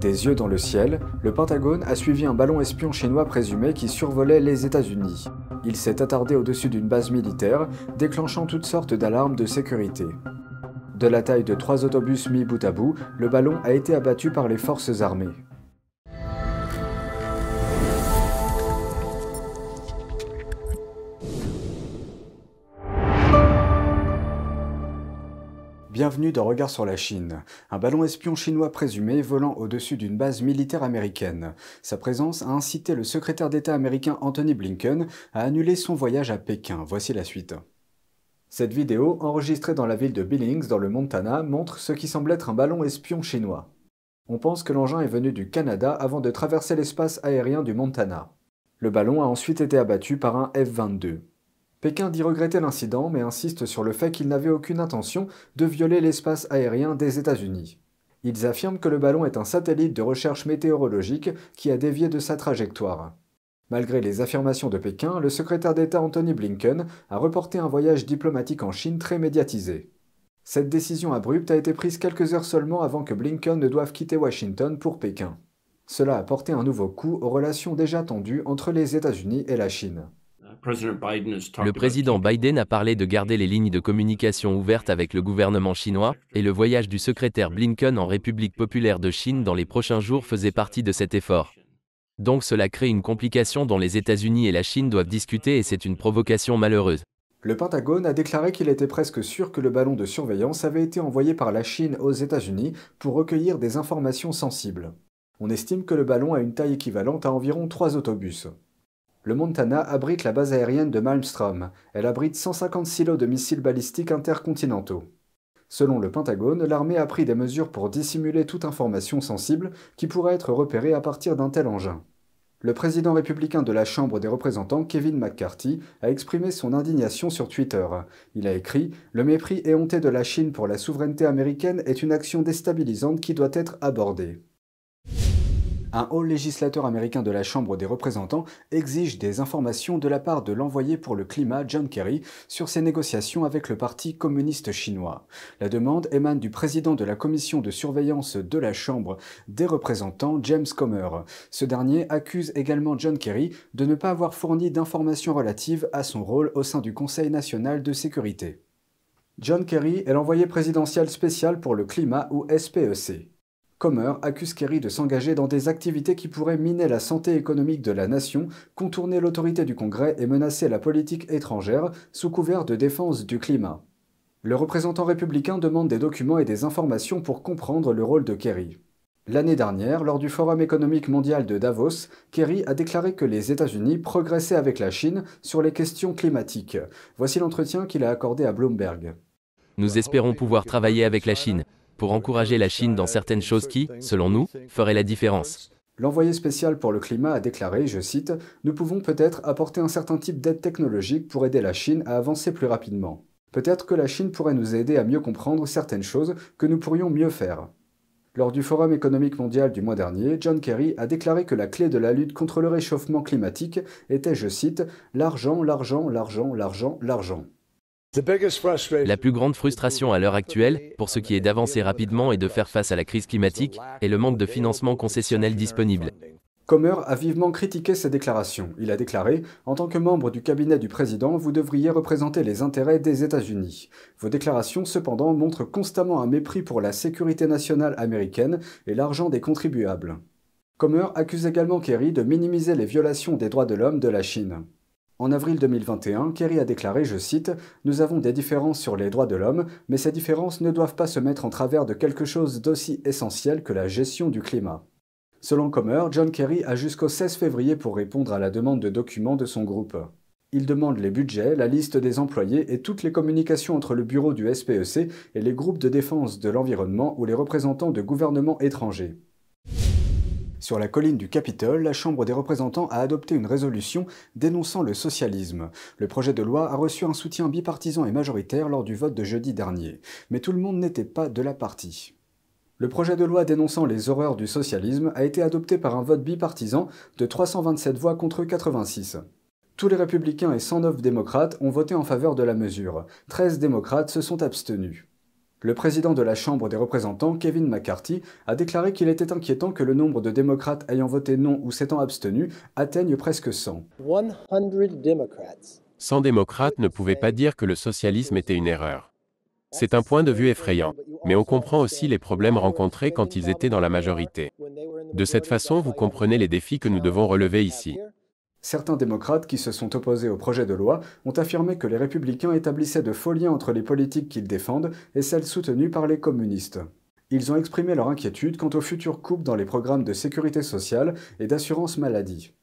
Des yeux dans le ciel, le Pentagone a suivi un ballon espion chinois présumé qui survolait les États-Unis. Il s'est attardé au-dessus d'une base militaire, déclenchant toutes sortes d'alarmes de sécurité. De la taille de trois autobus mis bout à bout, le ballon a été abattu par les forces armées. Bienvenue dans Regard sur la Chine. Un ballon espion chinois présumé volant au-dessus d'une base militaire américaine. Sa présence a incité le secrétaire d'État américain Anthony Blinken à annuler son voyage à Pékin. Voici la suite. Cette vidéo, enregistrée dans la ville de Billings, dans le Montana, montre ce qui semble être un ballon espion chinois. On pense que l'engin est venu du Canada avant de traverser l'espace aérien du Montana. Le ballon a ensuite été abattu par un F-22. Pékin dit regretter l'incident, mais insiste sur le fait qu'il n'avait aucune intention de violer l'espace aérien des États-Unis. Ils affirment que le ballon est un satellite de recherche météorologique qui a dévié de sa trajectoire. Malgré les affirmations de Pékin, le secrétaire d'État Anthony Blinken a reporté un voyage diplomatique en Chine très médiatisé. Cette décision abrupte a été prise quelques heures seulement avant que Blinken ne doive quitter Washington pour Pékin. Cela a porté un nouveau coup aux relations déjà tendues entre les États-Unis et la Chine. Le président Biden a parlé de garder les lignes de communication ouvertes avec le gouvernement chinois, et le voyage du secrétaire Blinken en République populaire de Chine dans les prochains jours faisait partie de cet effort. Donc cela crée une complication dont les États-Unis et la Chine doivent discuter et c'est une provocation malheureuse. Le Pentagone a déclaré qu'il était presque sûr que le ballon de surveillance avait été envoyé par la Chine aux États-Unis pour recueillir des informations sensibles. On estime que le ballon a une taille équivalente à environ trois autobus. Le Montana abrite la base aérienne de Malmstrom. Elle abrite 150 silos de missiles balistiques intercontinentaux. Selon le Pentagone, l'armée a pris des mesures pour dissimuler toute information sensible qui pourrait être repérée à partir d'un tel engin. Le président républicain de la Chambre des représentants, Kevin McCarthy, a exprimé son indignation sur Twitter. Il a écrit Le mépris éhonté de la Chine pour la souveraineté américaine est une action déstabilisante qui doit être abordée. Un haut législateur américain de la Chambre des représentants exige des informations de la part de l'envoyé pour le climat John Kerry sur ses négociations avec le Parti communiste chinois. La demande émane du président de la commission de surveillance de la Chambre des représentants, James Comer. Ce dernier accuse également John Kerry de ne pas avoir fourni d'informations relatives à son rôle au sein du Conseil national de sécurité. John Kerry est l'envoyé présidentiel spécial pour le climat ou SPEC. Comer accuse Kerry de s'engager dans des activités qui pourraient miner la santé économique de la nation, contourner l'autorité du Congrès et menacer la politique étrangère sous couvert de défense du climat. Le représentant républicain demande des documents et des informations pour comprendre le rôle de Kerry. L'année dernière, lors du Forum économique mondial de Davos, Kerry a déclaré que les États-Unis progressaient avec la Chine sur les questions climatiques. Voici l'entretien qu'il a accordé à Bloomberg. Nous espérons pouvoir travailler avec la Chine pour encourager la Chine dans certaines choses qui, selon nous, feraient la différence. L'envoyé spécial pour le climat a déclaré, je cite, Nous pouvons peut-être apporter un certain type d'aide technologique pour aider la Chine à avancer plus rapidement. Peut-être que la Chine pourrait nous aider à mieux comprendre certaines choses que nous pourrions mieux faire. Lors du Forum économique mondial du mois dernier, John Kerry a déclaré que la clé de la lutte contre le réchauffement climatique était, je cite, l'argent, l'argent, l'argent, l'argent, l'argent. La plus grande frustration à l'heure actuelle, pour ce qui est d'avancer rapidement et de faire face à la crise climatique, est le manque de financement concessionnel disponible. Comer a vivement critiqué ces déclarations. Il a déclaré En tant que membre du cabinet du président, vous devriez représenter les intérêts des États-Unis. Vos déclarations, cependant, montrent constamment un mépris pour la sécurité nationale américaine et l'argent des contribuables. Comer accuse également Kerry de minimiser les violations des droits de l'homme de la Chine. En avril 2021, Kerry a déclaré, je cite, Nous avons des différences sur les droits de l'homme, mais ces différences ne doivent pas se mettre en travers de quelque chose d'aussi essentiel que la gestion du climat. Selon Comer, John Kerry a jusqu'au 16 février pour répondre à la demande de documents de son groupe. Il demande les budgets, la liste des employés et toutes les communications entre le bureau du SPEC et les groupes de défense de l'environnement ou les représentants de gouvernements étrangers. Sur la colline du Capitole, la Chambre des représentants a adopté une résolution dénonçant le socialisme. Le projet de loi a reçu un soutien bipartisan et majoritaire lors du vote de jeudi dernier. Mais tout le monde n'était pas de la partie. Le projet de loi dénonçant les horreurs du socialisme a été adopté par un vote bipartisan de 327 voix contre 86. Tous les républicains et 109 démocrates ont voté en faveur de la mesure. 13 démocrates se sont abstenus. Le président de la Chambre des représentants, Kevin McCarthy, a déclaré qu'il était inquiétant que le nombre de démocrates ayant voté non ou s'étant abstenus atteigne presque 100. 100 démocrates ne pouvaient pas dire que le socialisme était une erreur. C'est un point de vue effrayant, mais on comprend aussi les problèmes rencontrés quand ils étaient dans la majorité. De cette façon, vous comprenez les défis que nous devons relever ici. Certains démocrates qui se sont opposés au projet de loi ont affirmé que les républicains établissaient de faux liens entre les politiques qu'ils défendent et celles soutenues par les communistes. Ils ont exprimé leur inquiétude quant aux futures coupes dans les programmes de sécurité sociale et d'assurance maladie.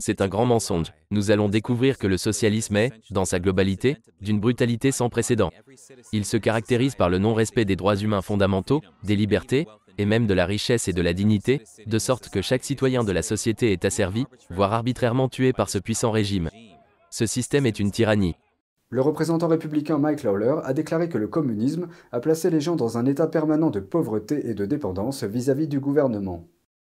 C'est un grand mensonge. Nous allons découvrir que le socialisme est, dans sa globalité, d'une brutalité sans précédent. Il se caractérise par le non-respect des droits humains fondamentaux, des libertés, et même de la richesse et de la dignité, de sorte que chaque citoyen de la société est asservi, voire arbitrairement tué par ce puissant régime. Ce système est une tyrannie. Le représentant républicain Mike Lawler a déclaré que le communisme a placé les gens dans un état permanent de pauvreté et de dépendance vis-à-vis -vis du gouvernement.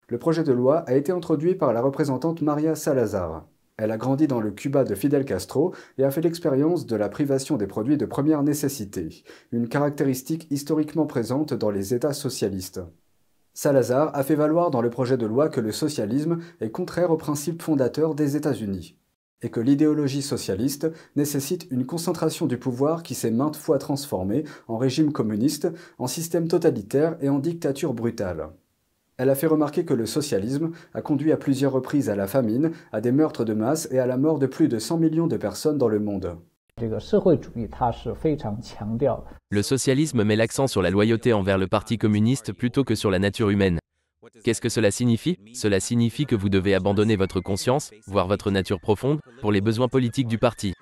Le projet de loi a été introduit par la représentante Maria Salazar. Elle a grandi dans le Cuba de Fidel Castro et a fait l'expérience de la privation des produits de première nécessité, une caractéristique historiquement présente dans les États socialistes. Salazar a fait valoir dans le projet de loi que le socialisme est contraire aux principes fondateurs des États-Unis et que l'idéologie socialiste nécessite une concentration du pouvoir qui s'est maintes fois transformée en régime communiste, en système totalitaire et en dictature brutale. Elle a fait remarquer que le socialisme a conduit à plusieurs reprises à la famine, à des meurtres de masse et à la mort de plus de 100 millions de personnes dans le monde. Le socialisme met l'accent sur la loyauté envers le Parti communiste plutôt que sur la nature humaine. Qu'est-ce que cela signifie? Cela signifie que vous devez abandonner votre conscience, voire votre nature profonde, pour les besoins politiques du parti.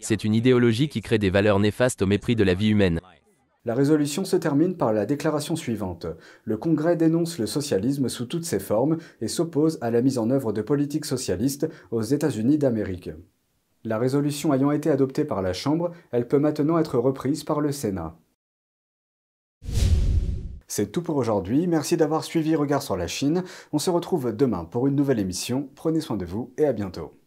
C'est une idéologie qui crée des valeurs néfastes au mépris de la vie humaine. La résolution se termine par la déclaration suivante. Le Congrès dénonce le socialisme sous toutes ses formes et s'oppose à la mise en œuvre de politiques socialistes aux États-Unis d'Amérique. La résolution ayant été adoptée par la Chambre, elle peut maintenant être reprise par le Sénat. C'est tout pour aujourd'hui, merci d'avoir suivi Regard sur la Chine. On se retrouve demain pour une nouvelle émission. Prenez soin de vous et à bientôt.